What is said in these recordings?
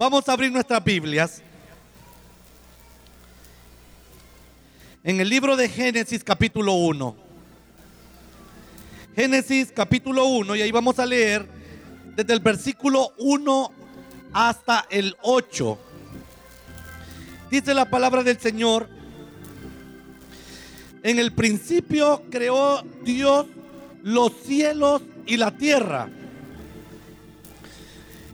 Vamos a abrir nuestras Biblias. En el libro de Génesis capítulo 1. Génesis capítulo 1 y ahí vamos a leer desde el versículo 1 hasta el 8. Dice la palabra del Señor. En el principio creó Dios los cielos y la tierra.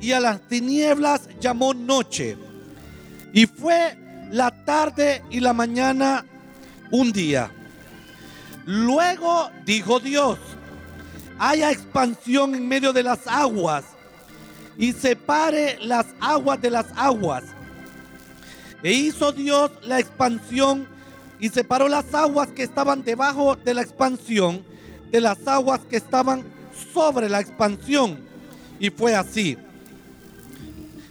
y a las tinieblas llamó noche. Y fue la tarde y la mañana un día. Luego dijo Dios, haya expansión en medio de las aguas y separe las aguas de las aguas. E hizo Dios la expansión y separó las aguas que estaban debajo de la expansión de las aguas que estaban sobre la expansión. Y fue así.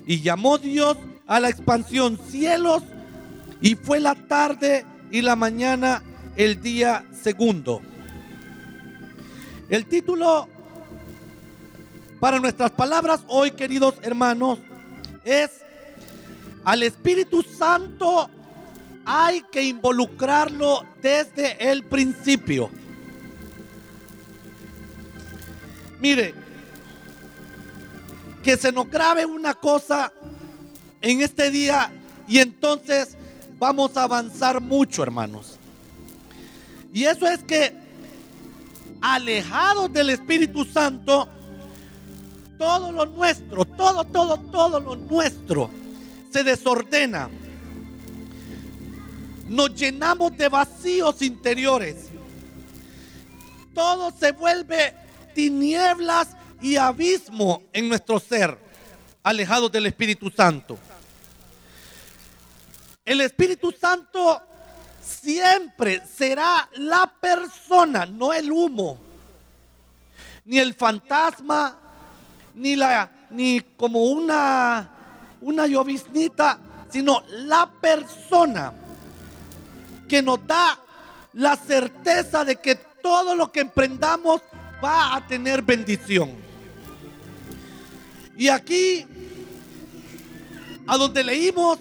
Y llamó Dios a la expansión cielos y fue la tarde y la mañana el día segundo. El título para nuestras palabras hoy, queridos hermanos, es al Espíritu Santo hay que involucrarlo desde el principio. Mire, que se nos grabe una cosa en este día y entonces vamos a avanzar mucho, hermanos. Y eso es que alejados del Espíritu Santo, todo lo nuestro, todo, todo, todo lo nuestro se desordena. Nos llenamos de vacíos interiores. Todo se vuelve tinieblas y abismo en nuestro ser, alejados del Espíritu Santo. El Espíritu Santo siempre será la persona, no el humo, ni el fantasma, ni la ni como una una lloviznita, sino la persona que nos da la certeza de que todo lo que emprendamos va a tener bendición. Y aquí, a donde leímos,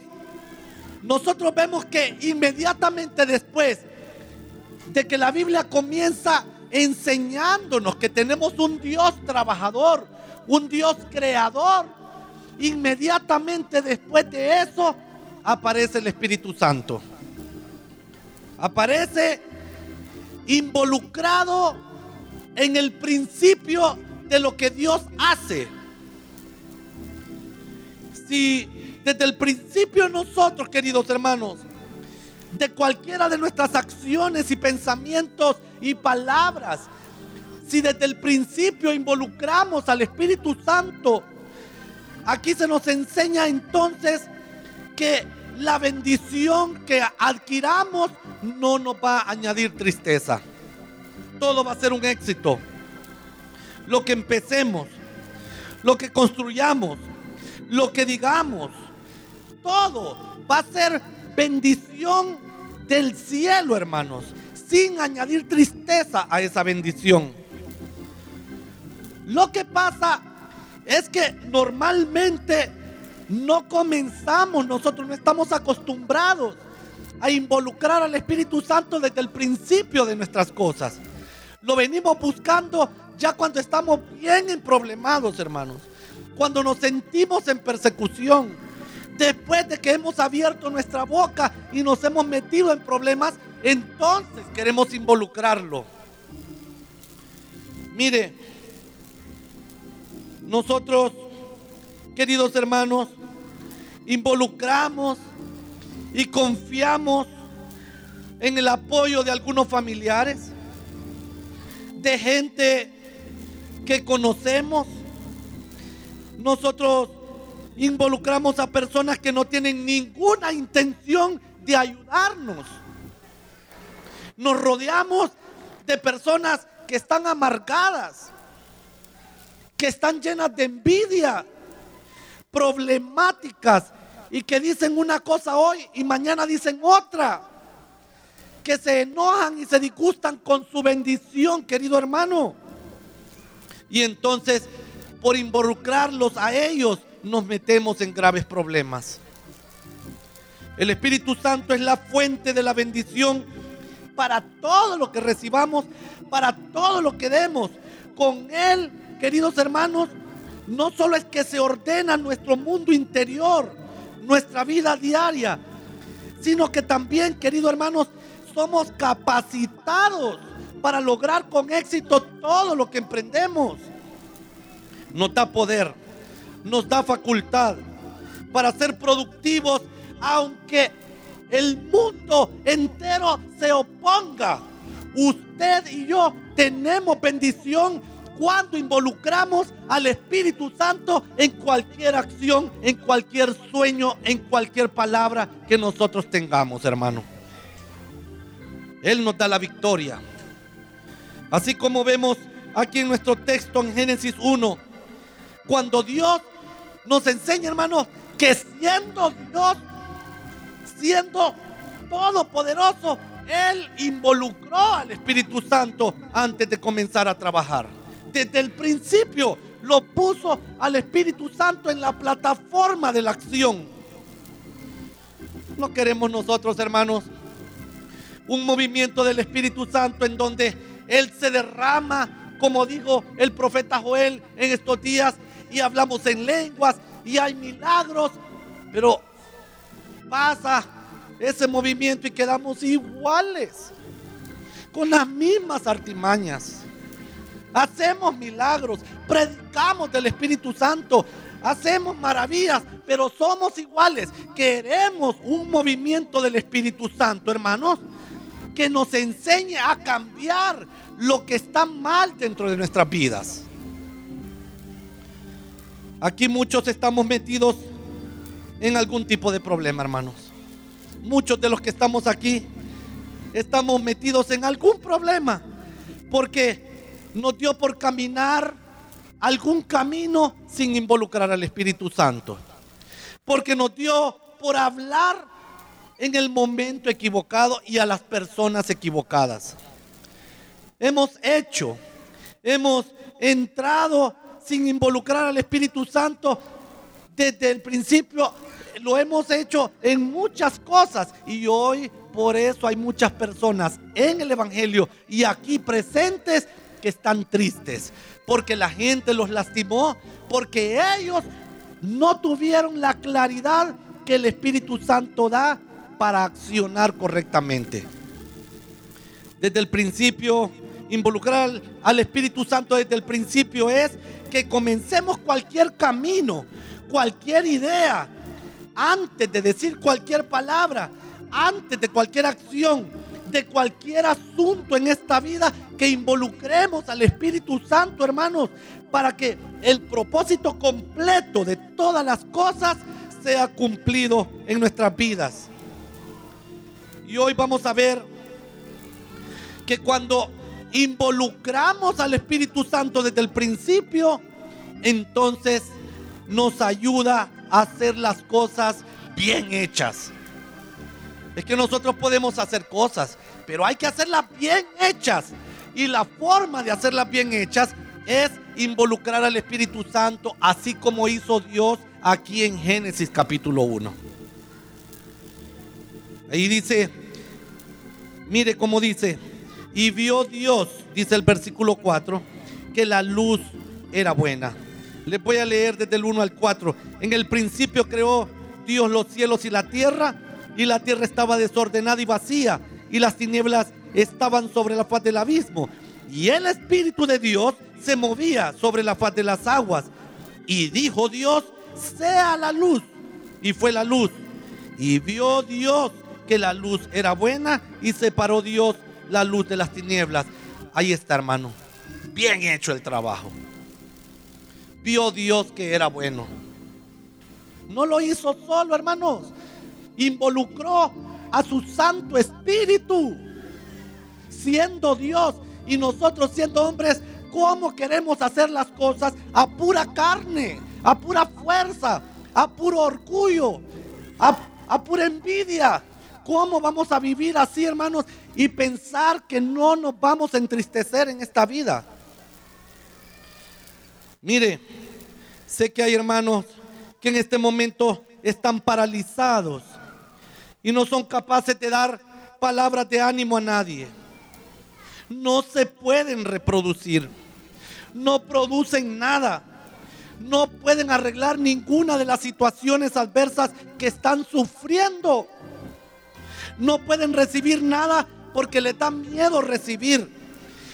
nosotros vemos que inmediatamente después de que la Biblia comienza enseñándonos que tenemos un Dios trabajador, un Dios creador, inmediatamente después de eso aparece el Espíritu Santo. Aparece involucrado en el principio de lo que Dios hace. Si desde el principio nosotros, queridos hermanos, de cualquiera de nuestras acciones y pensamientos y palabras, si desde el principio involucramos al Espíritu Santo, aquí se nos enseña entonces que la bendición que adquiramos no nos va a añadir tristeza todo va a ser un éxito. Lo que empecemos, lo que construyamos, lo que digamos, todo va a ser bendición del cielo, hermanos, sin añadir tristeza a esa bendición. Lo que pasa es que normalmente no comenzamos, nosotros no estamos acostumbrados a involucrar al Espíritu Santo desde el principio de nuestras cosas. Lo venimos buscando ya cuando estamos bien problemados, hermanos. Cuando nos sentimos en persecución. Después de que hemos abierto nuestra boca y nos hemos metido en problemas, entonces queremos involucrarlo. Mire, nosotros, queridos hermanos, involucramos y confiamos en el apoyo de algunos familiares de gente que conocemos. Nosotros involucramos a personas que no tienen ninguna intención de ayudarnos. Nos rodeamos de personas que están amargadas, que están llenas de envidia, problemáticas y que dicen una cosa hoy y mañana dicen otra. Que se enojan y se disgustan con su bendición, querido hermano. Y entonces, por involucrarlos a ellos, nos metemos en graves problemas. El Espíritu Santo es la fuente de la bendición para todo lo que recibamos, para todo lo que demos. Con Él, queridos hermanos, no solo es que se ordena nuestro mundo interior, nuestra vida diaria, sino que también, queridos hermanos, somos capacitados para lograr con éxito todo lo que emprendemos. Nos da poder, nos da facultad para ser productivos, aunque el mundo entero se oponga. Usted y yo tenemos bendición cuando involucramos al Espíritu Santo en cualquier acción, en cualquier sueño, en cualquier palabra que nosotros tengamos, hermano. Él nos da la victoria. Así como vemos aquí en nuestro texto en Génesis 1, cuando Dios nos enseña, hermano, que siendo Dios, siendo todopoderoso, Él involucró al Espíritu Santo antes de comenzar a trabajar. Desde el principio lo puso al Espíritu Santo en la plataforma de la acción. No queremos nosotros, hermanos, un movimiento del Espíritu Santo en donde Él se derrama, como dijo el profeta Joel en estos días, y hablamos en lenguas y hay milagros, pero pasa ese movimiento y quedamos iguales, con las mismas artimañas. Hacemos milagros, predicamos del Espíritu Santo, hacemos maravillas, pero somos iguales. Queremos un movimiento del Espíritu Santo, hermanos, que nos enseñe a cambiar lo que está mal dentro de nuestras vidas. Aquí muchos estamos metidos en algún tipo de problema, hermanos. Muchos de los que estamos aquí estamos metidos en algún problema porque nos dio por caminar algún camino sin involucrar al Espíritu Santo. Porque nos dio por hablar en el momento equivocado y a las personas equivocadas. Hemos hecho, hemos entrado sin involucrar al Espíritu Santo desde el principio. Lo hemos hecho en muchas cosas y hoy por eso hay muchas personas en el Evangelio y aquí presentes que están tristes porque la gente los lastimó, porque ellos no tuvieron la claridad que el Espíritu Santo da para accionar correctamente. Desde el principio, involucrar al Espíritu Santo desde el principio es que comencemos cualquier camino, cualquier idea, antes de decir cualquier palabra, antes de cualquier acción, de cualquier asunto en esta vida, que involucremos al Espíritu Santo, hermanos, para que el propósito completo de todas las cosas sea cumplido en nuestras vidas. Y hoy vamos a ver que cuando involucramos al Espíritu Santo desde el principio, entonces nos ayuda a hacer las cosas bien hechas. Es que nosotros podemos hacer cosas, pero hay que hacerlas bien hechas. Y la forma de hacerlas bien hechas es involucrar al Espíritu Santo, así como hizo Dios aquí en Génesis capítulo 1. Ahí dice, mire cómo dice, y vio Dios, dice el versículo 4, que la luz era buena. Les voy a leer desde el 1 al 4. En el principio creó Dios los cielos y la tierra, y la tierra estaba desordenada y vacía, y las tinieblas estaban sobre la faz del abismo. Y el Espíritu de Dios se movía sobre la faz de las aguas. Y dijo Dios, sea la luz. Y fue la luz. Y vio Dios que la luz era buena y separó Dios la luz de las tinieblas. Ahí está, hermano. Bien hecho el trabajo. Vio Dios que era bueno. No lo hizo solo, hermanos. Involucró a su Santo Espíritu, siendo Dios y nosotros siendo hombres, ¿cómo queremos hacer las cosas a pura carne, a pura fuerza, a puro orgullo, a, a pura envidia? ¿Cómo vamos a vivir así, hermanos? Y pensar que no nos vamos a entristecer en esta vida. Mire, sé que hay hermanos que en este momento están paralizados y no son capaces de dar palabras de ánimo a nadie. No se pueden reproducir, no producen nada, no pueden arreglar ninguna de las situaciones adversas que están sufriendo. No pueden recibir nada porque les da miedo recibir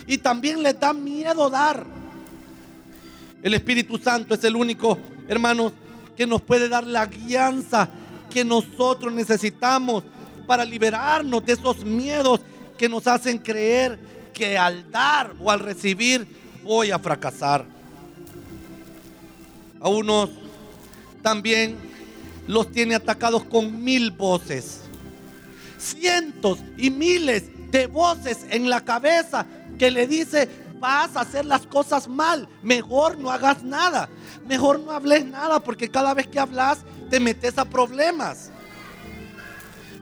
y también les da miedo dar. El Espíritu Santo es el único, hermanos, que nos puede dar la guianza que nosotros necesitamos para liberarnos de esos miedos que nos hacen creer que al dar o al recibir voy a fracasar. A unos también los tiene atacados con mil voces, cientos y miles de voces en la cabeza que le dice, vas a hacer las cosas mal, mejor no hagas nada, mejor no hables nada porque cada vez que hablas te metes a problemas.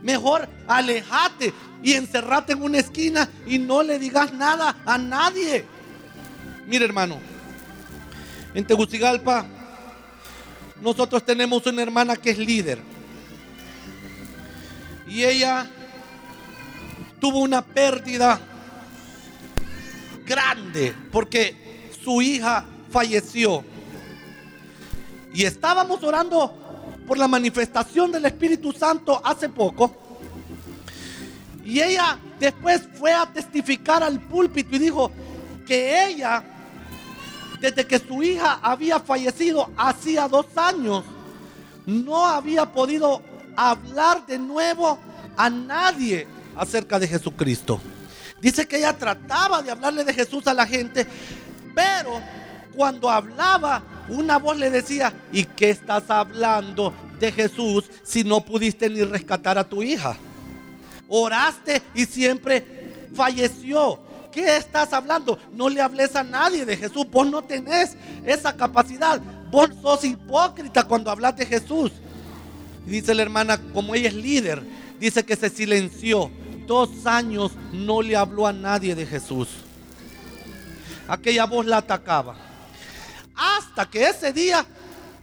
Mejor alejate y encerrate en una esquina y no le digas nada a nadie. Mire hermano, en Tegucigalpa nosotros tenemos una hermana que es líder. Y ella tuvo una pérdida grande porque su hija falleció. Y estábamos orando por la manifestación del Espíritu Santo hace poco. Y ella después fue a testificar al púlpito y dijo que ella, desde que su hija había fallecido hacía dos años, no había podido hablar de nuevo a nadie acerca de Jesucristo. Dice que ella trataba de hablarle de Jesús a la gente, pero cuando hablaba, una voz le decía, ¿y qué estás hablando de Jesús si no pudiste ni rescatar a tu hija? Oraste y siempre falleció. ¿Qué estás hablando? No le hables a nadie de Jesús. Vos no tenés esa capacidad. Vos sos hipócrita cuando hablas de Jesús. Dice la hermana, como ella es líder, dice que se silenció. Dos años no le habló a nadie de Jesús. Aquella voz la atacaba. Hasta que ese día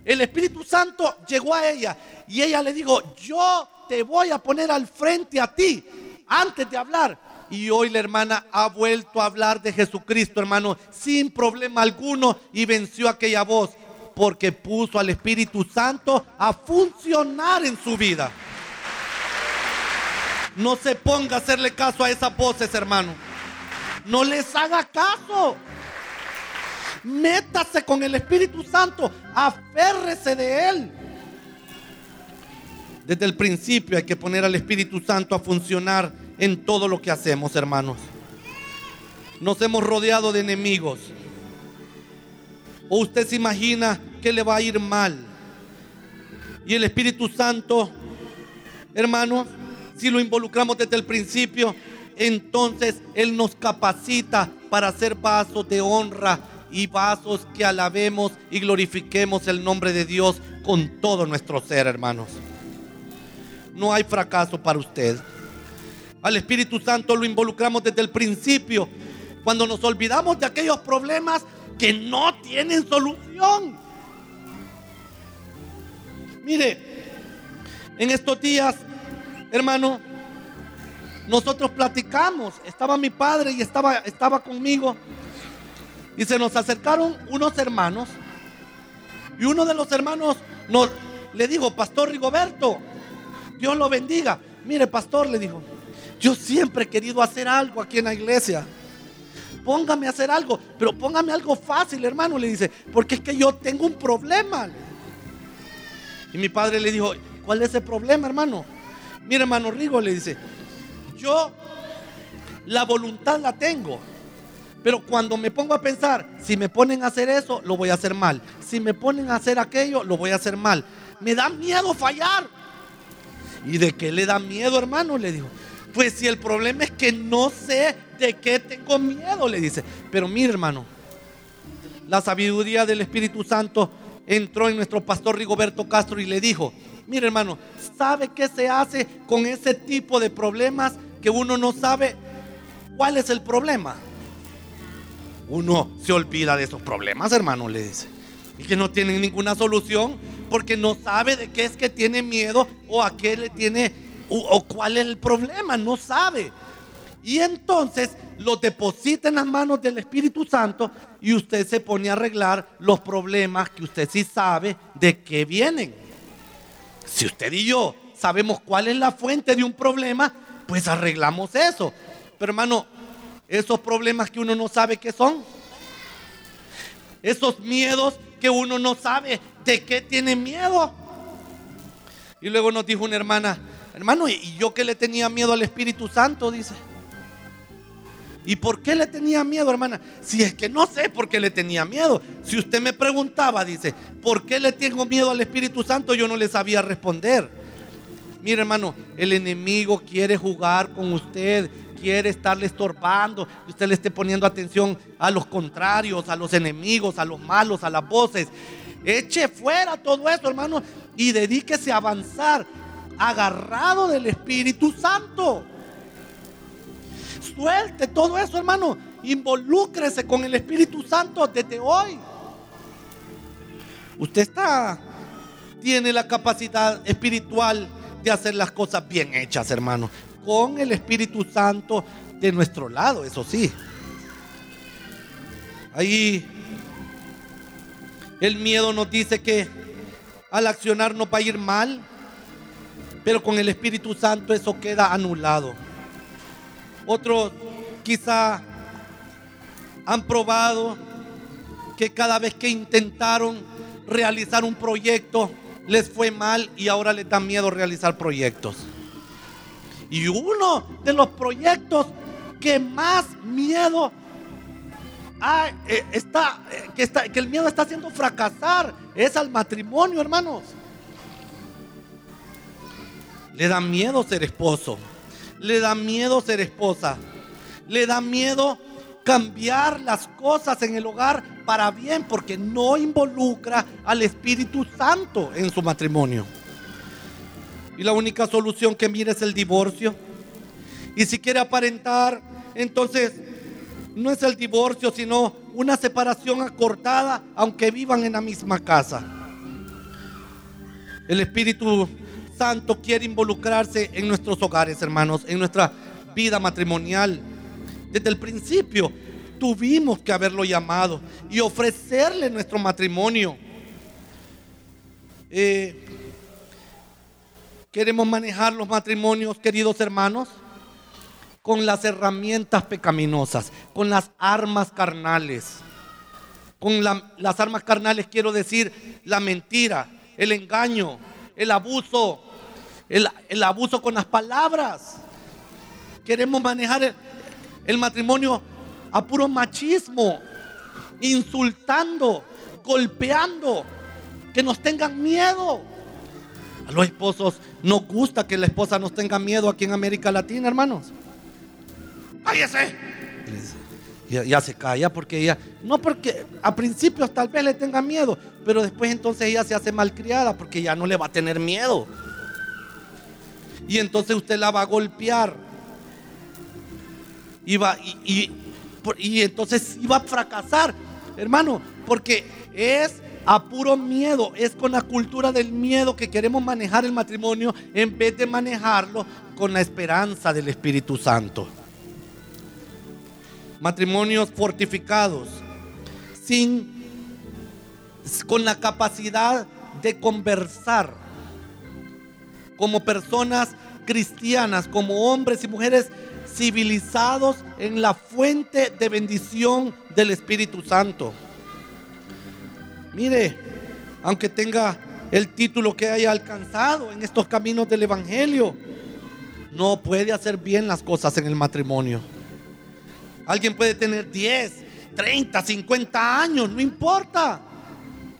el Espíritu Santo llegó a ella y ella le dijo, yo te voy a poner al frente a ti antes de hablar. Y hoy la hermana ha vuelto a hablar de Jesucristo, hermano, sin problema alguno y venció aquella voz porque puso al Espíritu Santo a funcionar en su vida. No se ponga a hacerle caso a esas voces, hermano. No les haga caso. Métase con el Espíritu Santo. Aférrese de Él. Desde el principio hay que poner al Espíritu Santo a funcionar en todo lo que hacemos, hermanos. Nos hemos rodeado de enemigos. ¿O usted se imagina que le va a ir mal? Y el Espíritu Santo, hermanos, si lo involucramos desde el principio, entonces Él nos capacita para ser vasos de honra y vasos que alabemos y glorifiquemos el nombre de Dios con todo nuestro ser, hermanos. No hay fracaso para usted. Al Espíritu Santo lo involucramos desde el principio, cuando nos olvidamos de aquellos problemas que no tienen solución. Mire, en estos días, hermano, nosotros platicamos, estaba mi padre y estaba, estaba conmigo, y se nos acercaron unos hermanos, y uno de los hermanos nos, le dijo, Pastor Rigoberto, Dios lo bendiga. Mire, pastor, le dijo, yo siempre he querido hacer algo aquí en la iglesia. Póngame a hacer algo, pero póngame algo fácil, hermano, le dice, porque es que yo tengo un problema. Y mi padre le dijo, ¿cuál es el problema, hermano? Mire, hermano Rigo, le dice, yo la voluntad la tengo. Pero cuando me pongo a pensar, si me ponen a hacer eso, lo voy a hacer mal. Si me ponen a hacer aquello, lo voy a hacer mal. me da miedo fallar. ¿Y de qué le da miedo, hermano? Le dijo. Pues si el problema es que no sé de qué tengo miedo, le dice. Pero mire, hermano, la sabiduría del Espíritu Santo entró en nuestro pastor Rigoberto Castro y le dijo, mire hermano, ¿sabe qué se hace con ese tipo de problemas que uno no sabe cuál es el problema? Uno se olvida de esos problemas, hermano, le dice. Y que no tienen ninguna solución porque no sabe de qué es que tiene miedo o a qué le tiene o, cuál es el problema, no sabe. Y entonces lo deposita en las manos del Espíritu Santo y usted se pone a arreglar los problemas que usted sí sabe de qué vienen. Si usted y yo sabemos cuál es la fuente de un problema, pues arreglamos eso. Pero hermano, esos problemas que uno no sabe qué son, esos miedos que uno no sabe de qué tiene miedo. Y luego nos dijo una hermana, hermano, ¿y yo que le tenía miedo al Espíritu Santo? Dice. ¿Y por qué le tenía miedo, hermana? Si es que no sé por qué le tenía miedo. Si usted me preguntaba, dice, ¿por qué le tengo miedo al Espíritu Santo? Yo no le sabía responder. Mire, hermano, el enemigo quiere jugar con usted, quiere estarle estorbando, que usted le esté poniendo atención a los contrarios, a los enemigos, a los malos, a las voces. Eche fuera todo eso, hermano, y dedíquese a avanzar agarrado del Espíritu Santo. Suelte todo eso, hermano. Involúcrese con el Espíritu Santo desde hoy. Usted está, tiene la capacidad espiritual de hacer las cosas bien hechas, hermano. Con el Espíritu Santo de nuestro lado, eso sí. Ahí el miedo nos dice que al accionar no va a ir mal, pero con el Espíritu Santo eso queda anulado. Otros quizá han probado que cada vez que intentaron realizar un proyecto les fue mal y ahora les da miedo realizar proyectos. Y uno de los proyectos que más miedo eh, eh, está, que el miedo está haciendo fracasar es al matrimonio, hermanos. Le da miedo ser esposo le da miedo ser esposa, le da miedo cambiar las cosas en el hogar para bien porque no involucra al Espíritu Santo en su matrimonio. Y la única solución que mira es el divorcio. Y si quiere aparentar, entonces no es el divorcio, sino una separación acortada, aunque vivan en la misma casa. El Espíritu Santo quiere involucrarse en nuestros hogares, hermanos, en nuestra vida matrimonial. Desde el principio tuvimos que haberlo llamado y ofrecerle nuestro matrimonio. Eh, queremos manejar los matrimonios, queridos hermanos, con las herramientas pecaminosas, con las armas carnales. Con las armas carnales quiero decir la mentira, el engaño, el abuso, el, abuso con las palabras. Queremos manejar el, matrimonio a puro machismo, insultando, golpeando, que nos tengan miedo. A los esposos nos gusta que la esposa nos tenga miedo aquí en América Latina, hermanos. ¡Cállese! Ya, ya, se calla porque ella, no porque a principios tal vez le tenga miedo, pero después entonces ella se hace malcriada porque ya no le va a tener miedo y entonces usted la va a golpear. Y, va, y, y, entonces iba a fracasar, hermano, porque es a puro miedo, es con la cultura del miedo que queremos manejar el matrimonio en vez de manejarlo con la esperanza del Espíritu Santo. Matrimonios fortificados, sin con la capacidad de conversar como personas cristianas, como hombres y mujeres civilizados en la fuente de bendición del Espíritu Santo. Mire, aunque tenga el título que haya alcanzado en estos caminos del Evangelio, no puede hacer bien las cosas en el matrimonio. Alguien puede tener 10, 30, 50 años, no importa.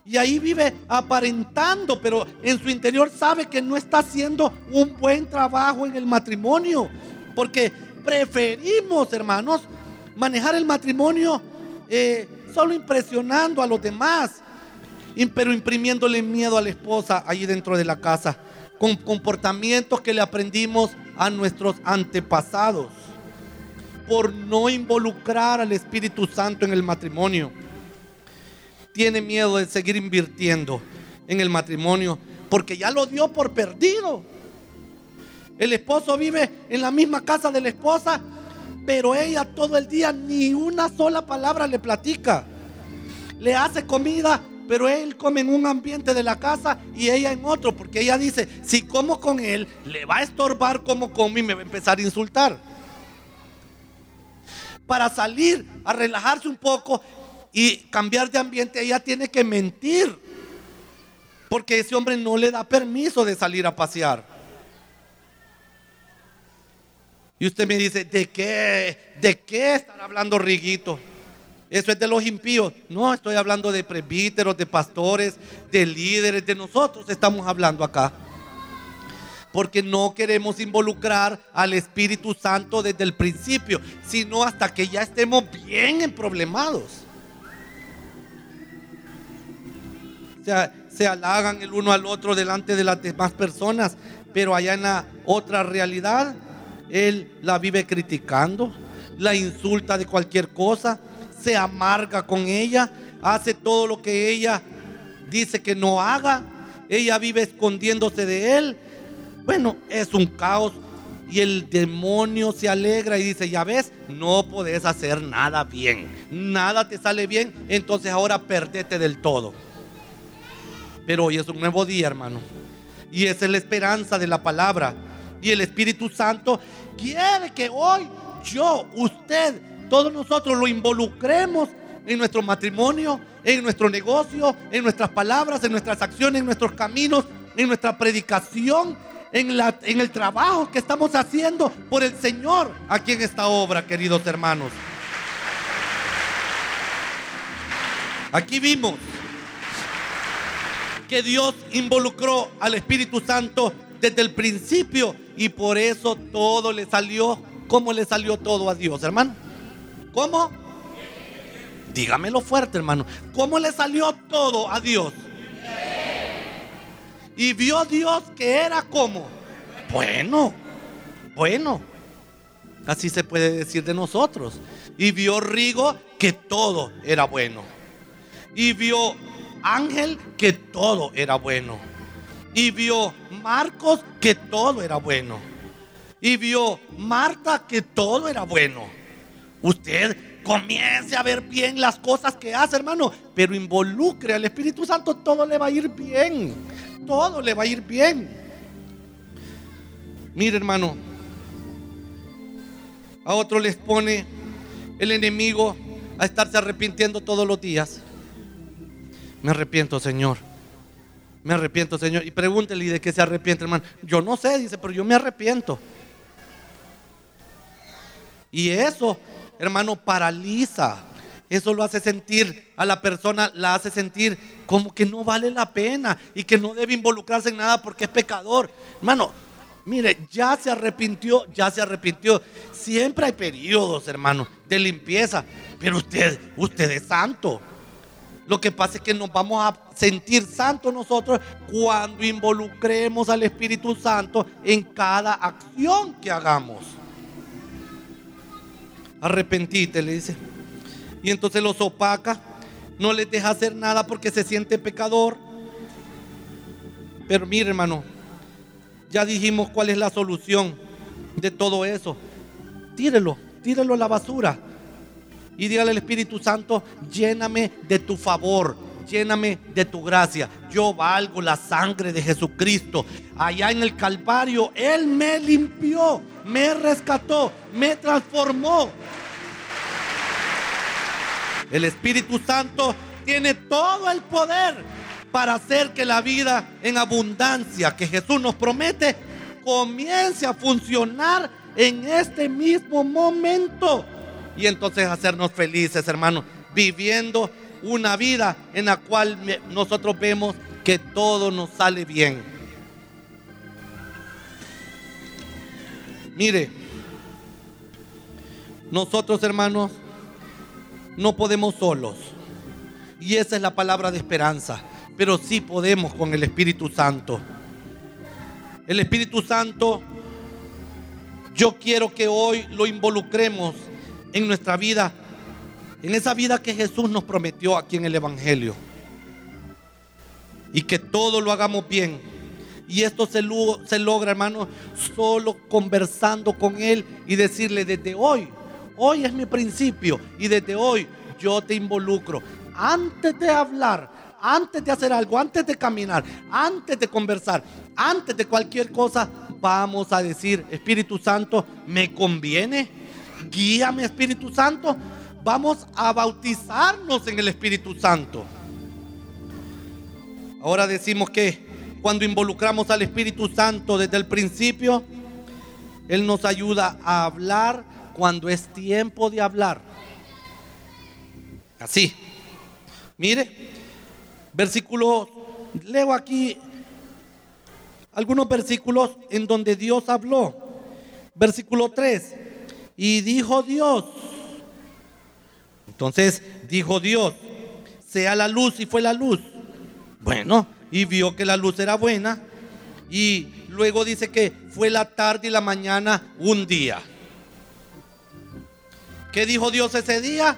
Y ahí vive aparentando, pero en su interior sabe que no está haciendo un buen trabajo en el matrimonio. Porque preferimos, hermanos, manejar el matrimonio eh, solo impresionando a los demás, pero imprimiéndole miedo a la esposa allí dentro de la casa, con comportamientos que le aprendimos a nuestros antepasados, por no involucrar al Espíritu Santo en el matrimonio. Tiene miedo de seguir invirtiendo en el matrimonio porque ya lo dio por perdido. El esposo vive en la misma casa de la esposa, pero ella todo el día ni una sola palabra le platica. Le hace comida, pero él come en un ambiente de la casa y ella en otro, porque ella dice, si como con él, le va a estorbar como come y me va a empezar a insultar. Para salir a relajarse un poco y cambiar de ambiente, ella tiene que mentir, porque ese hombre no le da permiso de salir a pasear. Y usted me dice, ¿de qué? ¿De qué estar hablando Riguito? Eso es de los impíos. No, estoy hablando de presbíteros, de pastores, de líderes, de nosotros estamos hablando acá. Porque no queremos involucrar al Espíritu Santo desde el principio, sino hasta que ya estemos bien emproblemados. Se halagan el uno al otro delante de las demás personas, pero allá en la otra realidad él la vive criticando, la insulta de cualquier cosa, se amarga con ella, hace todo lo que ella dice que no haga, ella vive escondiéndose de él. Bueno, es un caos y el demonio se alegra y dice, ya ves, no podés hacer nada bien, nada te sale bien, entonces ahora perdete del todo. Pero hoy es un nuevo día, hermano. Y esa es la esperanza de la palabra. Y el Espíritu Santo quiere que hoy yo, usted, todos nosotros lo involucremos en nuestro matrimonio, en nuestro negocio, en nuestras palabras, en nuestras acciones, en nuestros caminos, en nuestra predicación, en, en el trabajo que estamos haciendo por el Señor aquí en esta obra, queridos hermanos. Aquí vimos que Dios involucró al Espíritu Santo desde el principio y por eso todo le salió. ¿Cómo le salió todo a Dios, hermano? ¿Cómo? Dígamelo fuerte, hermano. ¿Cómo le salió todo a Dios? Y vio Dios que era como. Bueno, bueno. Así se puede decir de nosotros. Y vio Rigo que todo era bueno. Y vio Ángel que todo era bueno. Y vio Marcos que todo era bueno. Y vio Marta que todo era bueno. Usted comience a ver bien las cosas que hace, hermano, pero involucre al Espíritu Santo, todo le va a ir bien. Todo le va a ir bien. Mire, hermano, a otro les pone el enemigo a estarse arrepintiendo todos los días. Me arrepiento, Señor. Me arrepiento, Señor. Y pregúntele de qué se arrepiente, hermano. Yo no sé, dice, pero yo me arrepiento. Y eso, hermano, paraliza. Eso lo hace sentir a la persona, la hace sentir como que no vale la pena y que no debe involucrarse en nada porque es pecador. Hermano, mire, ya se arrepintió, ya se arrepintió. Siempre hay periodos, hermano, de limpieza, pero usted, usted es santo. Lo que pasa es que nos vamos a sentir santos nosotros cuando involucremos al Espíritu Santo en cada acción que hagamos. Arrepentite, le dice. Y entonces los opaca, no les deja hacer nada porque se siente pecador. Pero mire, hermano, ya dijimos cuál es la solución de todo eso. Tírelo, tírelo a la basura. Y dígale al Espíritu Santo, lléname de tu favor, lléname de tu gracia. Yo valgo la sangre de Jesucristo. Allá en el Calvario, Él me limpió, me rescató, me transformó. El Espíritu Santo tiene todo el poder para hacer que la vida en abundancia que Jesús nos promete comience a funcionar en este mismo momento y entonces hacernos felices, hermanos, viviendo una vida en la cual nosotros vemos que todo nos sale bien. Mire, nosotros hermanos no podemos solos. Y esa es la palabra de esperanza. Pero sí podemos con el Espíritu Santo. El Espíritu Santo, yo quiero que hoy lo involucremos en nuestra vida, en esa vida que Jesús nos prometió aquí en el Evangelio. Y que todo lo hagamos bien. Y esto se, logra, hermano, solo conversando con Él y decirle desde hoy, hoy es mi principio y desde hoy yo te involucro. Antes de hablar, antes de hacer algo, antes de caminar, antes de conversar, antes de cualquier cosa, vamos a decir, Espíritu Santo, ¿me conviene? Guíame, Espíritu Santo. Vamos a bautizarnos en el Espíritu Santo. Ahora decimos que cuando involucramos al Espíritu Santo desde el principio, Él nos ayuda a hablar cuando es tiempo de hablar. Así. Mire, versículo, leo aquí algunos versículos en donde Dios habló. Versículo 3. Y dijo Dios. Entonces dijo Dios, sea la luz y fue la luz. Bueno, y vio que la luz era buena. Y luego dice que fue la tarde y la mañana un día. ¿Qué dijo Dios ese día?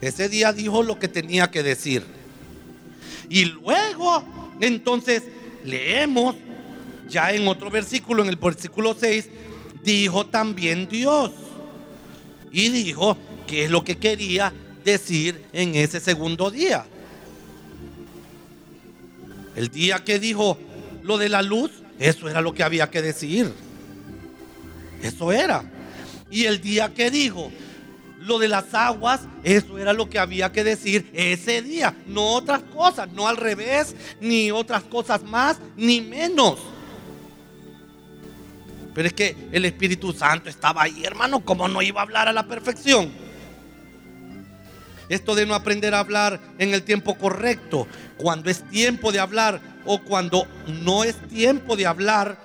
Ese día dijo lo que tenía que decir. Y luego, entonces, leemos ya en otro versículo, en el versículo 6, dijo también Dios. Y dijo qué es lo que quería decir en ese segundo día. El día que dijo lo de la luz, eso era lo que había que decir. Eso era. Y el día que dijo lo de las aguas, eso era lo que había que decir ese día, no otras cosas, no al revés, ni otras cosas más, ni menos. Pero es que el Espíritu Santo estaba ahí, hermano, ¿cómo no iba a hablar a la perfección? Esto de no aprender a hablar en el tiempo correcto, cuando es tiempo de hablar o cuando no es tiempo de hablar,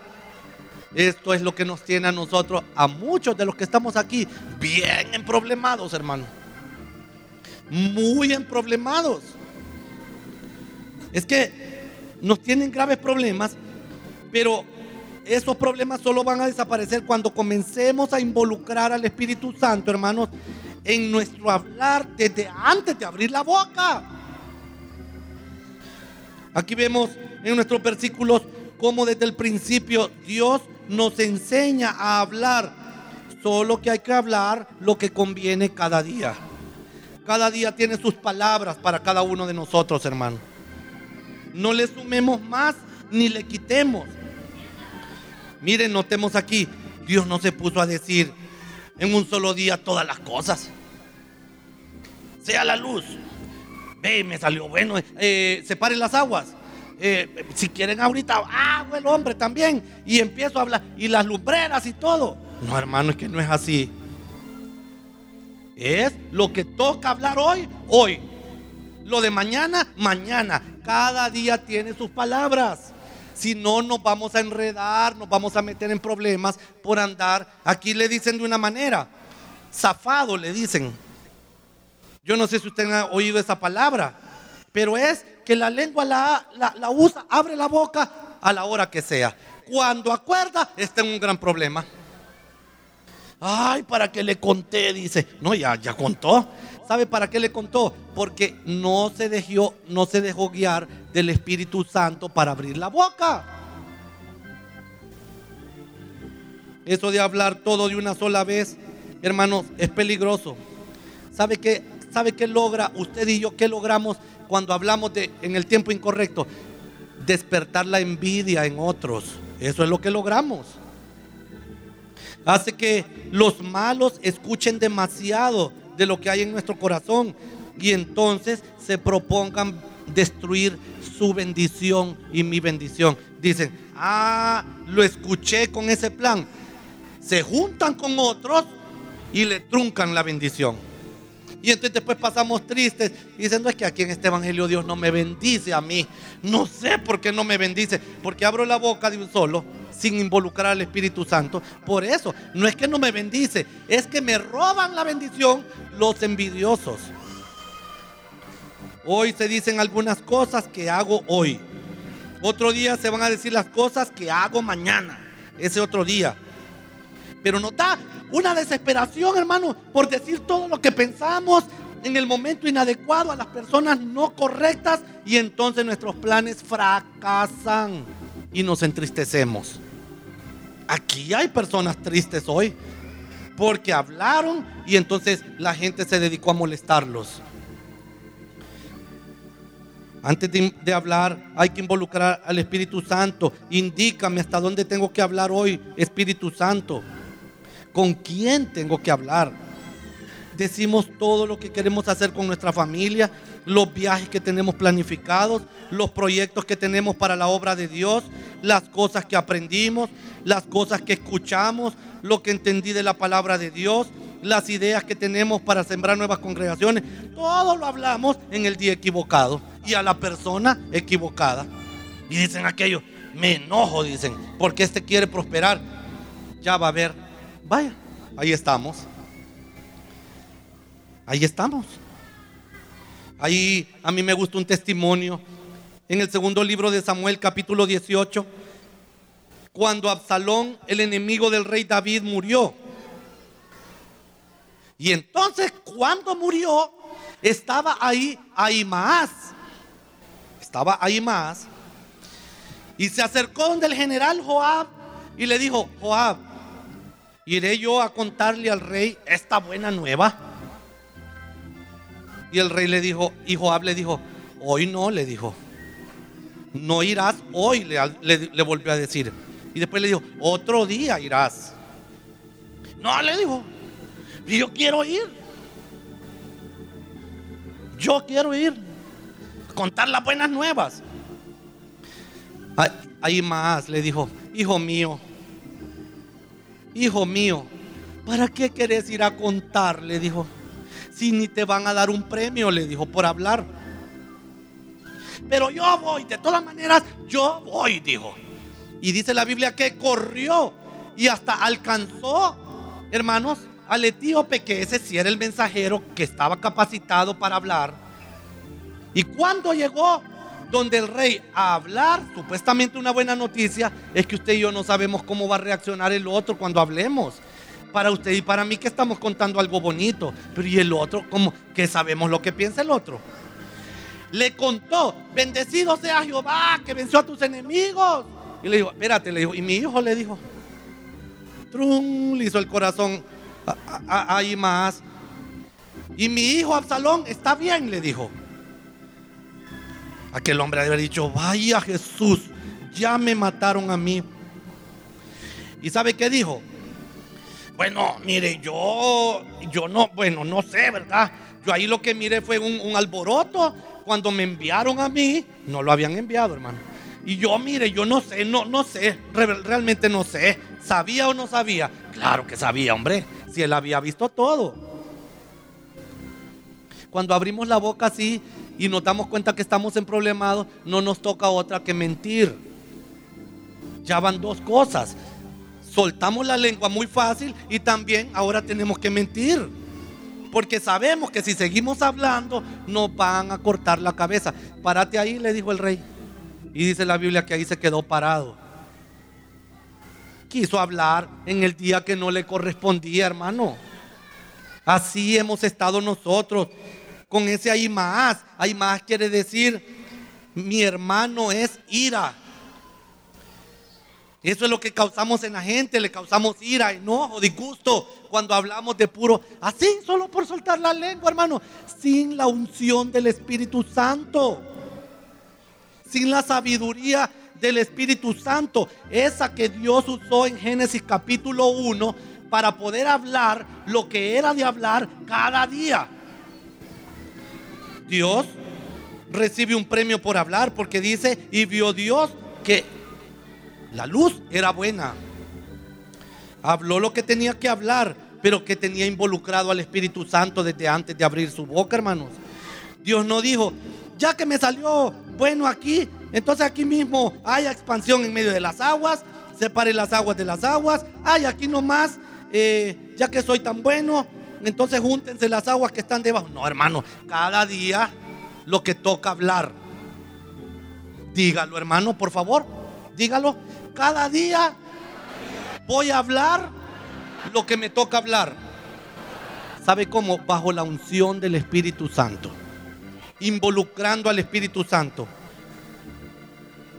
esto es lo que nos tiene a nosotros, a muchos de los que estamos aquí, bien emproblemados, hermano. Muy emproblemados. Es que nos tienen graves problemas, pero esos problemas solo van a desaparecer cuando comencemos a involucrar al Espíritu Santo, hermanos, en nuestro hablar desde antes de abrir la boca. Aquí vemos en nuestros versículos cómo desde el principio Dios nos enseña a hablar, solo que hay que hablar lo que conviene cada día. Cada día tiene sus palabras para cada uno de nosotros, hermano. No le sumemos más ni le quitemos. Miren, notemos aquí, Dios no se puso a decir en un solo día todas las cosas. Sea la luz. Ve, me salió bueno. Eh, separen las aguas. Eh, si quieren ahorita, hago el hombre también. Y empiezo a hablar. Y las lumbreras y todo. No, hermano, es que no es así. Es lo que toca hablar hoy, hoy. Lo de mañana, mañana. Cada día tiene sus palabras. Si no, nos vamos a enredar, nos vamos a meter en problemas por andar. Aquí le dicen de una manera, zafado le dicen. Yo no sé si usted ha oído esa palabra, pero es que la lengua la, la, usa, abre la boca a la hora que sea. Cuando acuerda, está en un gran problema. Ay, ¿para qué le conté? Dice, no, ya, ya contó. ¿Sabe para qué le contó? Porque no se dejó, no se dejó guiar del Espíritu Santo para abrir la boca. Eso de hablar todo de una sola vez, hermanos, es peligroso. ¿Sabe qué? ¿Sabe qué logra usted y yo? ¿Qué logramos cuando hablamos de en el tiempo incorrecto, despertar la envidia en otros. Eso es lo que logramos. Hace que los malos escuchen demasiado de lo que hay en nuestro corazón y entonces se propongan destruir su bendición y mi bendición. Dicen, ah, lo escuché con ese plan. Se juntan con otros y le truncan la bendición. Y entonces después pasamos tristes y diciendo es que aquí en este evangelio Dios no me bendice a mí. No sé por qué no me bendice, porque abro la boca de un solo sin involucrar al Espíritu Santo. Por eso, no es que no me bendice, es que me roban la bendición los envidiosos. Hoy se dicen algunas cosas que hago hoy. Otro día se van a decir las cosas que hago mañana. Ese otro día. Pero no da una desesperación, hermano, por decir todo lo que pensamos en el momento inadecuado a las personas no correctas y entonces nuestros planes fracasan y nos entristecemos. Aquí hay personas tristes hoy porque hablaron y entonces la gente se dedicó a molestarlos. Antes de, hablar hay que involucrar al Espíritu Santo. Indícame hasta dónde tengo que hablar hoy, Espíritu Santo. ¿Con quién tengo que hablar? Decimos todo lo que queremos hacer con nuestra familia, los viajes que tenemos planificados, los proyectos que tenemos para la obra de Dios, las cosas que aprendimos, las cosas que escuchamos, lo que entendí de la palabra de Dios, las ideas que tenemos para sembrar nuevas congregaciones. Todo lo hablamos en el día equivocado y a la persona equivocada. Y dicen aquello, me enojo, dicen, porque este quiere prosperar. Ya va a ver. Vaya, ahí estamos. Ahí estamos. Ahí a mí me gusta un testimonio en el segundo libro de Samuel, capítulo 18, cuando Absalón, el enemigo del rey David, murió. Y entonces cuando murió, estaba ahí más Estaba más Y se acercó donde el general Joab y le dijo, Joab, iré yo a contarle al rey esta buena nueva. Y el rey le dijo, y Joab le dijo, hoy no, le dijo, no irás hoy, le, volvió a decir. Y después le dijo, otro día irás. No, le dijo, yo quiero ir. Yo quiero ir. Contar las buenas nuevas. Ahí más le dijo, hijo mío, hijo mío, ¿para qué querés ir a contar? Le dijo, si ni te van a dar un premio, le dijo, por hablar. Pero yo voy, de todas maneras, yo voy, dijo. Y dice la Biblia que corrió y hasta alcanzó, hermanos, al etíope, que ese sí era el mensajero que estaba capacitado para hablar. Y cuando llegó donde el rey a hablar, supuestamente una buena noticia, es que usted y yo no sabemos cómo va a reaccionar el otro cuando hablemos. Para usted y para mí que estamos contando algo bonito, pero y el otro, como que sabemos lo que piensa el otro. Le contó, bendecido sea Jehová que venció a tus enemigos. Y le dijo, espérate, le dijo, y mi hijo le dijo, trum, le hizo el corazón ahí más. Y mi hijo Absalón está bien, le dijo. Aquel hombre había dicho, vaya Jesús, ya me mataron a mí. ¿Y sabe qué dijo? Bueno, mire, yo, yo no, bueno, no sé, ¿verdad? Yo ahí lo que miré fue un, un alboroto. Cuando me enviaron a mí, no lo habían enviado, hermano. Y yo, mire, yo no sé, no, no sé, realmente no sé. ¿Sabía o no sabía? Claro que sabía, hombre si él había visto todo. Cuando abrimos la boca así y nos damos cuenta que estamos en problemados, no nos toca otra que mentir. Ya van dos cosas. Soltamos la lengua muy fácil y también ahora tenemos que mentir. Porque sabemos que si seguimos hablando nos van a cortar la cabeza. Párate ahí, le dijo el rey. Y dice la Biblia que ahí se quedó parado quiso hablar en el día que no le correspondía, hermano. Así hemos estado nosotros con ese. Hay más quiere decir, mi hermano es ira. Eso es lo que causamos en la gente, le causamos ira, enojo, disgusto cuando hablamos de puro, así solo por soltar la lengua, hermano, sin la unción del Espíritu Santo, sin la sabiduría del Espíritu Santo, esa que Dios usó en Génesis capítulo 1 para poder hablar lo que era de hablar cada día. Dios recibe un premio por hablar porque dice, y vio Dios que la luz era buena. Habló lo que tenía que hablar, pero que tenía involucrado al Espíritu Santo desde antes de abrir su boca, hermanos. Dios no dijo, ya que me salió bueno aquí, entonces aquí mismo haya expansión en medio de las aguas, separe las aguas de las aguas, hay aquí nomás, eh, ya que soy tan bueno, entonces júntense las aguas que están debajo. No, hermano, cada día lo que toca hablar. Dígalo, hermano, por favor, dígalo. Cada día voy a hablar lo que me toca hablar. ¿Sabe cómo? Bajo la unción del Espíritu Santo involucrando al Espíritu Santo.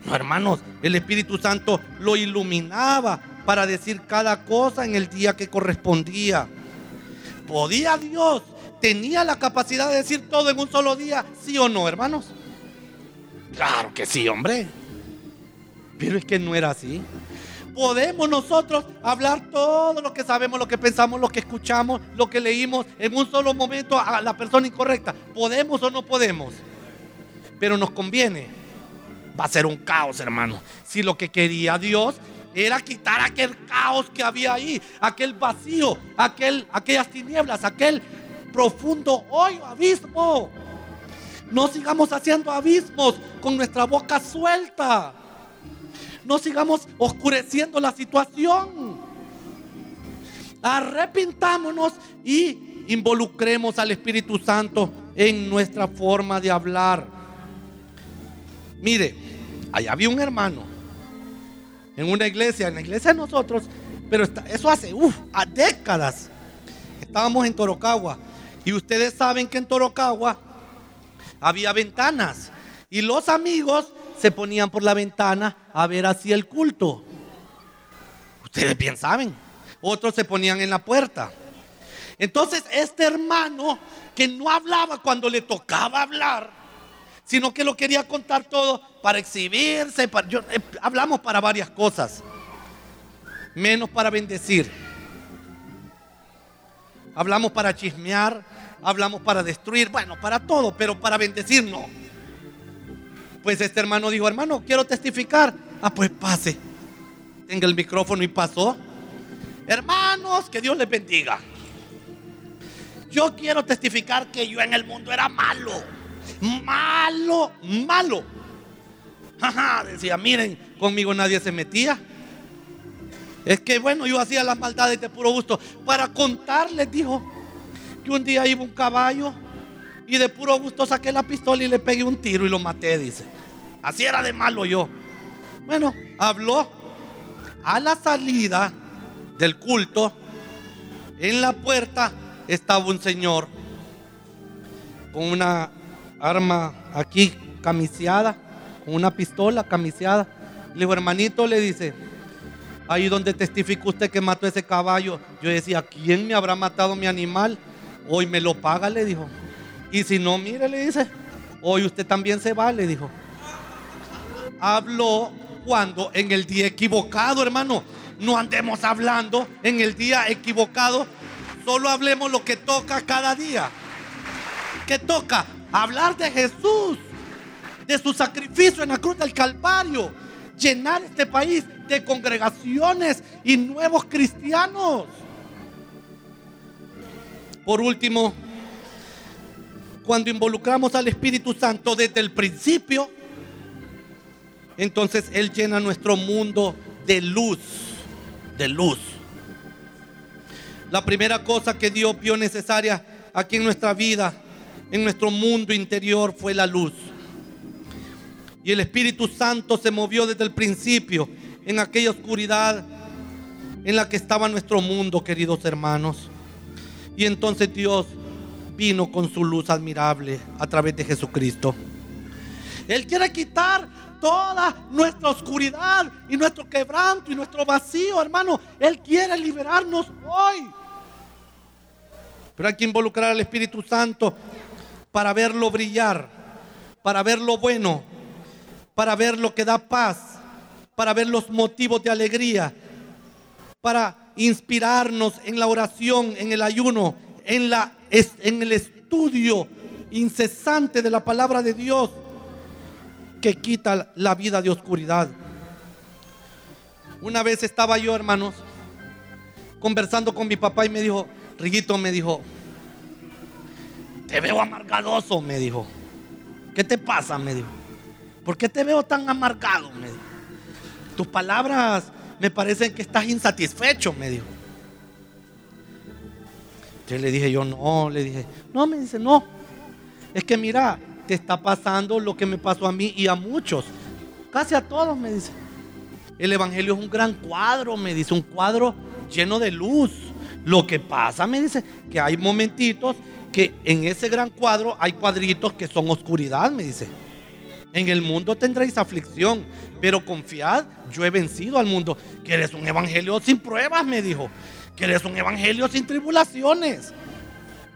No, hermanos, el Espíritu Santo lo iluminaba para decir cada cosa en el día que correspondía. ¿Podía Dios? ¿Tenía la capacidad de decir todo en un solo día? ¿Sí o no, hermanos? Claro que sí, hombre. Pero es que no era así podemos nosotros hablar todo lo que sabemos, lo que pensamos, lo que escuchamos, lo que leímos en un solo momento a la persona incorrecta. ¿Podemos o no podemos? Pero nos conviene. Va a ser un caos, hermano. Si lo que quería Dios era quitar aquel caos que había ahí, aquel vacío, aquel, aquellas tinieblas, aquel profundo hoyo, abismo. No sigamos haciendo abismos con nuestra boca suelta no sigamos oscureciendo la situación. Arrepintámonos y involucremos al Espíritu Santo en nuestra forma de hablar. Mire, allá había un hermano en una iglesia, en la iglesia de nosotros, pero eso hace a décadas. Estábamos en Torocagua y ustedes saben que en Torocagua había ventanas y los amigos se ponían por la ventana a ver así el culto. Ustedes bien saben. Otros se ponían en la puerta. Entonces este hermano que no hablaba cuando le tocaba hablar, sino que lo quería contar todo para exhibirse, eh, hablamos para varias cosas, menos para bendecir. Hablamos para chismear, hablamos para destruir, bueno, para todo, pero para bendecir no. Pues este hermano dijo, hermano, quiero testificar. Ah, pues pase. Tenga el micrófono y pasó. Hermanos, que Dios les bendiga. Yo quiero testificar que yo en el mundo era malo. Malo, malo. Ajá, decía, miren, conmigo nadie se metía. Es que bueno, yo hacía las maldades de puro gusto. Para contarles, dijo, que un día iba un caballo y de puro gusto saqué la pistola y le pegué un tiro y lo maté, dice. Así era de malo yo. Bueno, habló a la salida del culto. En la puerta estaba un señor con una arma aquí camiseada, con una pistola camiseada. Le digo, hermanito, le dice, ahí donde testificó usted que mató ese caballo. Yo decía, ¿quién me habrá matado mi animal? Hoy me lo paga, le dijo. Y si no, mire, le dice, hoy usted también se va, le dijo. Habló cuando en el día equivocado, hermano. No andemos hablando en el día equivocado. Solo hablemos lo que toca cada día. ¿Qué toca? Hablar de Jesús, de su sacrificio en la cruz del Calvario. Llenar este país de congregaciones y nuevos cristianos. Por último, cuando involucramos al Espíritu Santo desde el principio, entonces Él llena nuestro mundo de luz, de luz. La primera cosa que Dios vio necesaria aquí en nuestra vida, en nuestro mundo interior, fue la luz. Y el Espíritu Santo se movió desde el principio en aquella oscuridad en la que estaba nuestro mundo, queridos hermanos. Y entonces Dios vino con su luz admirable a través de Jesucristo. Él quiere quitar toda nuestra oscuridad y nuestro quebranto y nuestro vacío, hermano. Él quiere liberarnos hoy. Pero hay que involucrar al Espíritu Santo para verlo brillar, para ver lo bueno, para ver lo que da paz, para ver los motivos de alegría, para inspirarnos en la oración, en el ayuno, en, la, en el estudio incesante de la palabra de Dios que quita la vida de oscuridad. Una vez estaba yo, hermanos, conversando con mi papá y me dijo, Riguito me dijo, te veo amargadoso, me dijo. ¿Qué te pasa? Me dijo. ¿Por qué te veo tan amargado? Me dijo. Tus palabras me parecen que estás insatisfecho, me dijo. Entonces le dije yo, no, le dije, no, me dice, no. Es que mira, te está pasando lo que me pasó a mí y a muchos. Casi a todos, me dice. El Evangelio es un gran cuadro, me dice, un cuadro lleno de luz. Lo que pasa, me dice, que hay momentitos que en ese gran cuadro hay cuadritos que son oscuridad, me dice. En el mundo tendréis aflicción, pero confiad, yo he vencido al mundo. Que eres un evangelio sin pruebas, me dijo. Que eres un evangelio sin tribulaciones.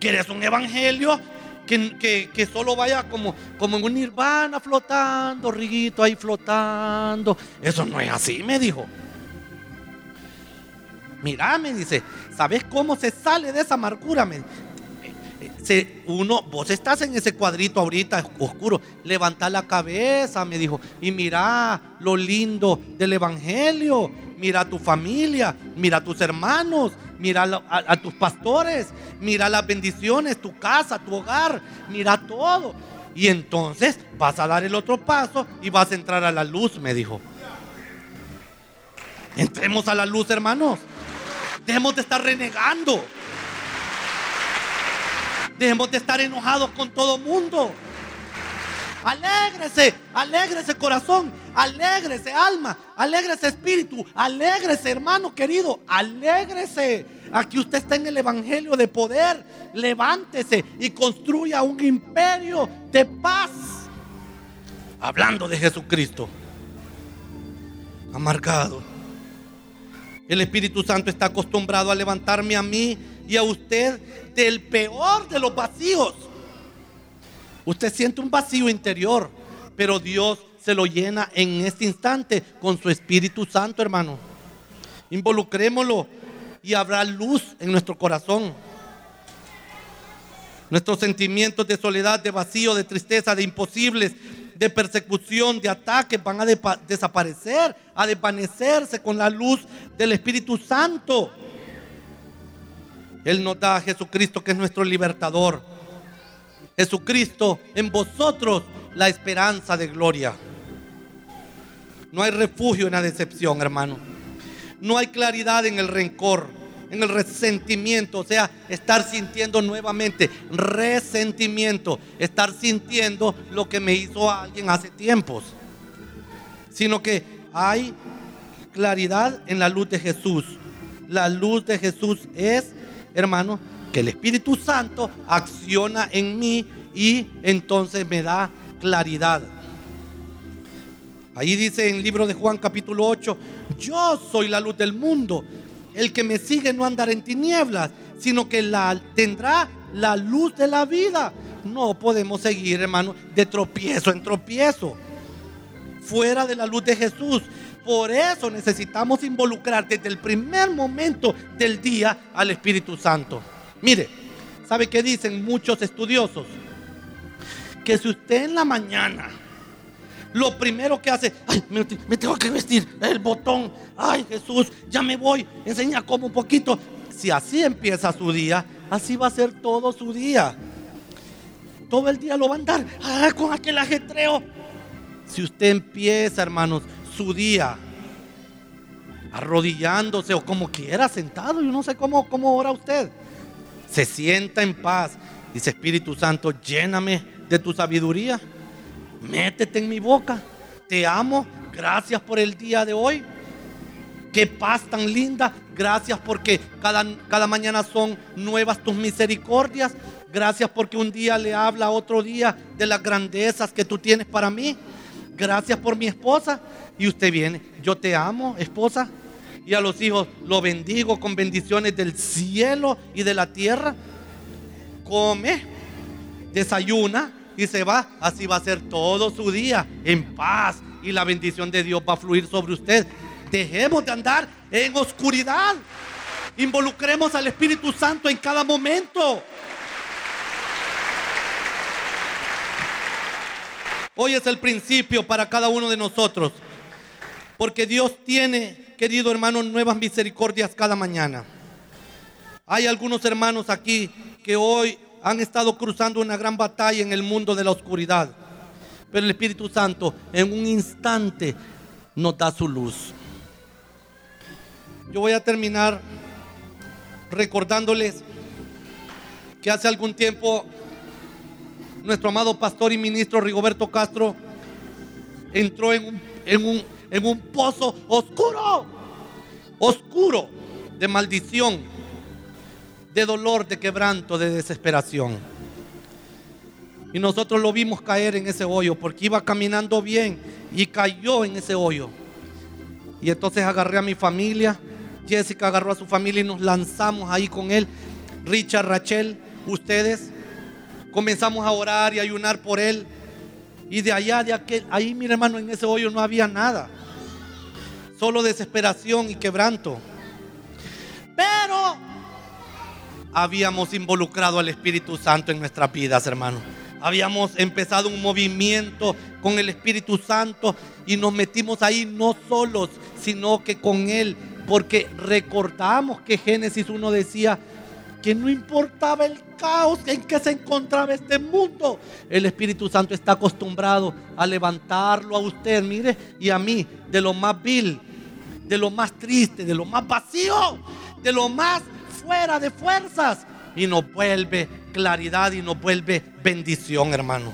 Que eres un evangelio que, que, solo vaya como, como en un nirvana flotando, riguito ahí flotando. Eso no es así, me dijo. Mira, me dice, ¿sabes cómo se sale de esa amargura? Me, se, uno, vos estás en ese cuadrito ahorita oscuro, levanta la cabeza, me dijo, y mira lo lindo del Evangelio, mira a tu familia, mira a tus hermanos, mira a, tus pastores, mira las bendiciones, tu casa, tu hogar, mira todo. Y entonces vas a dar el otro paso y vas a entrar a la luz, me dijo. Entremos a la luz, hermanos. Dejemos de estar renegando. Dejemos de estar enojados con todo mundo. Alégrese, alégrese corazón, alégrese alma, alégrese espíritu, alégrese hermano querido, alégrese. Aquí usted está en el evangelio de poder. Levántese y construya un imperio de paz. Hablando de Jesucristo. Amargado. El Espíritu Santo está acostumbrado a levantarme a mí y a usted del peor de los vacíos. Usted siente un vacío interior, pero Dios se lo llena en este instante con su Espíritu Santo, hermano. Involucrémoslo y habrá luz en nuestro corazón. Nuestros sentimientos de soledad, de vacío, de tristeza, de imposibles, de persecución, de ataques van a desaparecer, a desvanecerse con la luz del Espíritu Santo. Él nos da a Jesucristo que es nuestro libertador. Jesucristo en vosotros la esperanza de gloria. No hay refugio en la decepción, hermano. No hay claridad en el rencor, en el resentimiento, o sea, estar sintiendo nuevamente resentimiento, estar sintiendo lo que me hizo alguien hace tiempos. Sino que hay claridad en la luz de Jesús. La luz de Jesús es hermano, que el Espíritu Santo acciona en mí y entonces me da claridad. Ahí dice en el libro de Juan capítulo 8, yo soy la luz del mundo. El que me sigue no andará en tinieblas, sino que la, tendrá la luz de la vida. No podemos seguir, hermano, de tropiezo en tropiezo. Fuera de la luz de Jesús. Por eso necesitamos involucrar desde el primer momento del día al Espíritu Santo. Mire, ¿sabe qué dicen muchos estudiosos? Que si usted en la mañana lo primero que hace, ay, me, tengo que vestir, el botón, ay Jesús, ya me voy, enseña como un poquito. Si así empieza su día, así va a ser todo su día. Todo el día lo va a andar con aquel ajetreo. Si usted empieza, hermanos, su día arrodillándose o como quiera, sentado. Yo no sé cómo, cómo ora usted. Se sienta en paz. Dice Espíritu Santo, lléname de tu sabiduría. Métete en mi boca. Te amo. Gracias por el día de hoy. Qué paz tan linda. Gracias porque cada, cada mañana son nuevas tus misericordias. Gracias porque un día le habla otro día de las grandezas que tú tienes para mí. Gracias por mi esposa. Y usted viene, yo te amo, esposa. Y a los hijos lo bendigo con bendiciones del cielo y de la tierra. Come, desayuna y se va. Así va a ser todo su día en paz. Y la bendición de Dios va a fluir sobre usted. Dejemos de andar en oscuridad. Involucremos al Espíritu Santo en cada momento. Hoy es el principio para cada uno de nosotros. Porque Dios tiene, querido hermano, nuevas misericordias cada mañana. Hay algunos hermanos aquí que hoy han estado cruzando una gran batalla en el mundo de la oscuridad. Pero el Espíritu Santo en un instante nos da su luz. Yo voy a terminar recordándoles que hace algún tiempo nuestro amado pastor y ministro Rigoberto Castro entró en un, pozo oscuro, oscuro de maldición, de dolor, de quebranto, de desesperación. Y nosotros lo vimos caer en ese hoyo porque iba caminando bien y cayó en ese hoyo. Y entonces agarré a mi familia, Jessica agarró a su familia y nos lanzamos ahí con él. Richard, Rachel, ustedes. Comenzamos a orar y ayunar por él. Y de allá, de aquel, ahí mi hermano, en ese hoyo no había nada. Solo desesperación y quebranto. Pero habíamos involucrado al Espíritu Santo en nuestras vidas, hermano. Habíamos empezado un movimiento con el Espíritu Santo y nos metimos ahí no solos, sino que con Él. Porque recordamos que Génesis 1 decía que no importaba el caos en que se encontraba este mundo. El Espíritu Santo está acostumbrado a levantarlo a usted, mire, y a mí, de lo más vil, de lo más triste, de lo más vacío, de lo más fuera de fuerzas. Y nos vuelve claridad y nos vuelve bendición, hermano.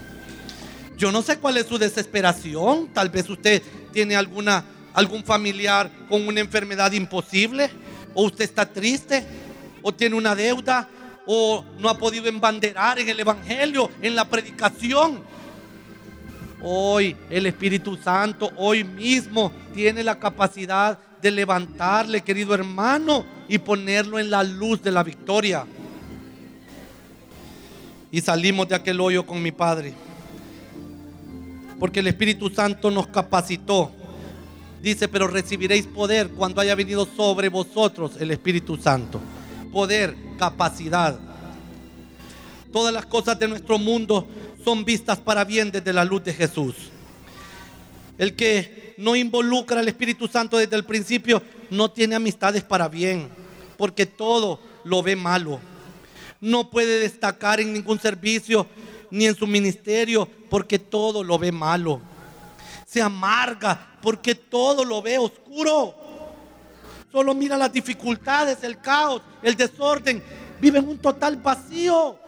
Yo no sé cuál es su desesperación. Tal vez usted tiene alguna, algún familiar con una enfermedad imposible. O usted está triste. O tiene una deuda. O no ha podido embanderar en el Evangelio, en la predicación. Hoy el Espíritu Santo, hoy mismo, tiene la capacidad de levantarle, querido hermano, y ponerlo en la luz de la victoria. Y salimos de aquel hoyo con mi Padre. Porque el Espíritu Santo nos capacitó. Dice, pero recibiréis poder cuando haya venido sobre vosotros el Espíritu Santo. Poder, capacidad. Todas las cosas de nuestro mundo son vistas para bien desde la luz de Jesús. El que no involucra al Espíritu Santo desde el principio no tiene amistades para bien, porque todo lo ve malo. No puede destacar en ningún servicio ni en su ministerio, porque todo lo ve malo. Se amarga porque todo lo ve oscuro. Solo mira las dificultades, el caos, el desorden. Vive en un total vacío.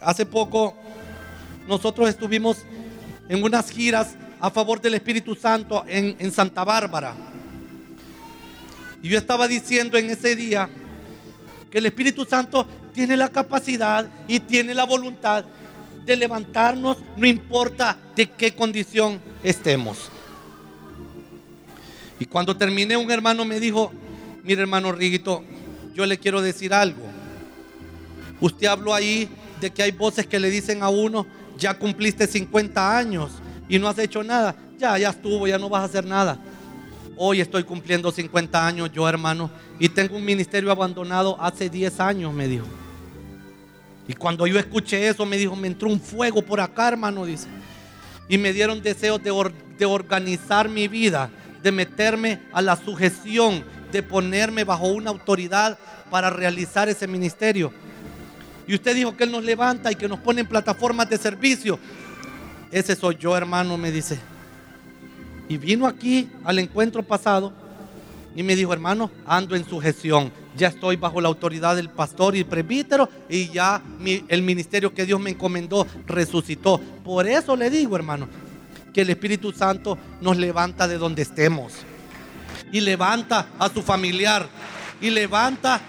Hace poco nosotros estuvimos en unas giras a favor del Espíritu Santo en, en Santa Bárbara. Y yo estaba diciendo en ese día que el Espíritu Santo tiene la capacidad y tiene la voluntad de levantarnos, no importa de qué condición estemos. Y cuando terminé, un hermano me dijo, mire hermano Riguito, yo le quiero decir algo. Usted habló ahí de que hay voces que le dicen a uno, ya cumpliste 50 años y no has hecho nada. Ya, ya estuvo, ya no vas a hacer nada. Hoy estoy cumpliendo 50 años yo, hermano, y tengo un ministerio abandonado hace 10 años, me dijo. Y cuando yo escuché eso, me dijo, me entró un fuego por acá, hermano, dice. Y me dieron deseos de, de organizar mi vida, de meterme a la sujeción, de ponerme bajo una autoridad para realizar ese ministerio. Y usted dijo que Él nos levanta y que nos pone en plataformas de servicio. Ese soy yo, hermano, me dice. Y vino aquí al encuentro pasado y me dijo, hermano, ando en sujeción. Ya estoy bajo la autoridad del pastor y presbítero y ya el ministerio que Dios me encomendó resucitó. Por eso le digo, hermano, que el Espíritu Santo nos levanta de donde estemos. Y levanta a su familiar. Y levanta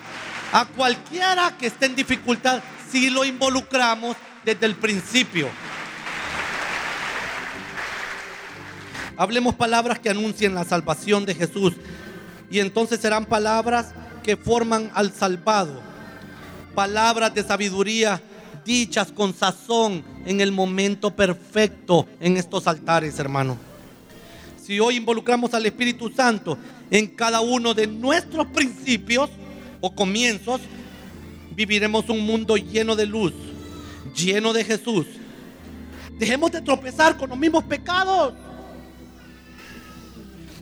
a cualquiera que esté en dificultad si lo involucramos desde el principio. Hablemos palabras que anuncien la salvación de Jesús. Y entonces serán palabras que forman al salvado. Palabras de sabiduría dichas con sazón en el momento perfecto en estos altares, hermano. Si hoy involucramos al Espíritu Santo en cada uno de nuestros principios, o comienzos, viviremos un mundo lleno de luz, lleno de Jesús. Dejemos de tropezar con los mismos pecados,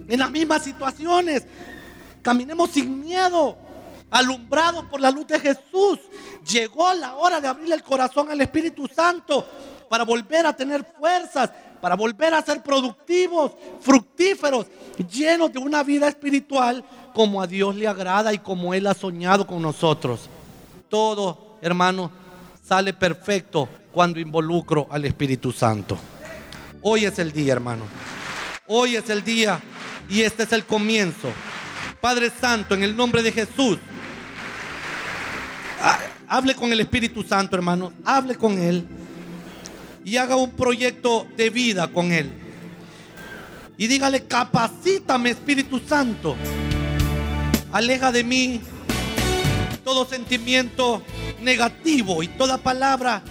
en las mismas situaciones. Caminemos sin miedo, alumbrados por la luz de Jesús. Llegó la hora de abrir el corazón al Espíritu Santo para volver a tener fuerzas, para volver a ser productivos, fructíferos, llenos de una vida espiritual como a Dios le agrada y como Él ha soñado con nosotros. Todo, hermano, sale perfecto cuando involucro al Espíritu Santo. Hoy es el día, hermano. Hoy es el día y este es el comienzo. Padre Santo, en el nombre de Jesús, hable con el Espíritu Santo, hermano. Hable con Él y haga un proyecto de vida con Él. Y dígale, capacítame Espíritu Santo. Aleja de mí todo sentimiento negativo y toda palabra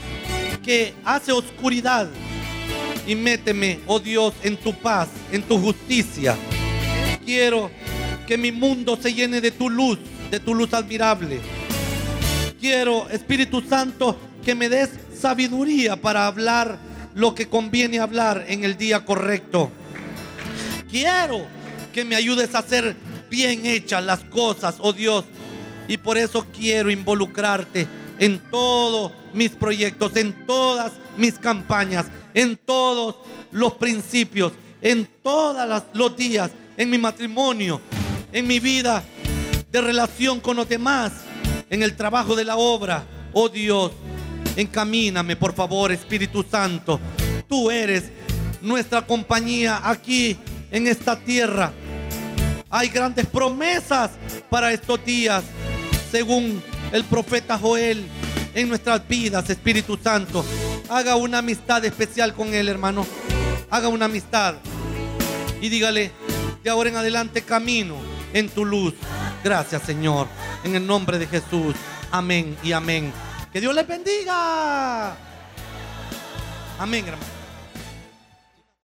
que hace oscuridad. Y méteme, oh Dios, en tu paz, en tu justicia. Quiero que mi mundo se llene de tu luz, de tu luz admirable. Quiero, Espíritu Santo, que me des sabiduría para hablar lo que conviene hablar en el día correcto. Quiero que me ayudes a hacer bien hechas las cosas, oh Dios. Y por eso quiero involucrarte en todos mis proyectos, en todas mis campañas, en todos los principios, en todos los días, en mi matrimonio, en mi vida de relación con los demás, en el trabajo de la obra. Oh Dios, encamíname por favor, Espíritu Santo. Tú eres nuestra compañía aquí en esta tierra. Hay grandes promesas para estos días, según el profeta Joel, en nuestras vidas, Espíritu Santo. Haga una amistad especial con Él, hermano. Haga una amistad. Y dígale, de ahora en adelante camino en tu luz. Gracias, Señor. En el nombre de Jesús. Amén y amén. Que Dios les bendiga. Amén, hermano.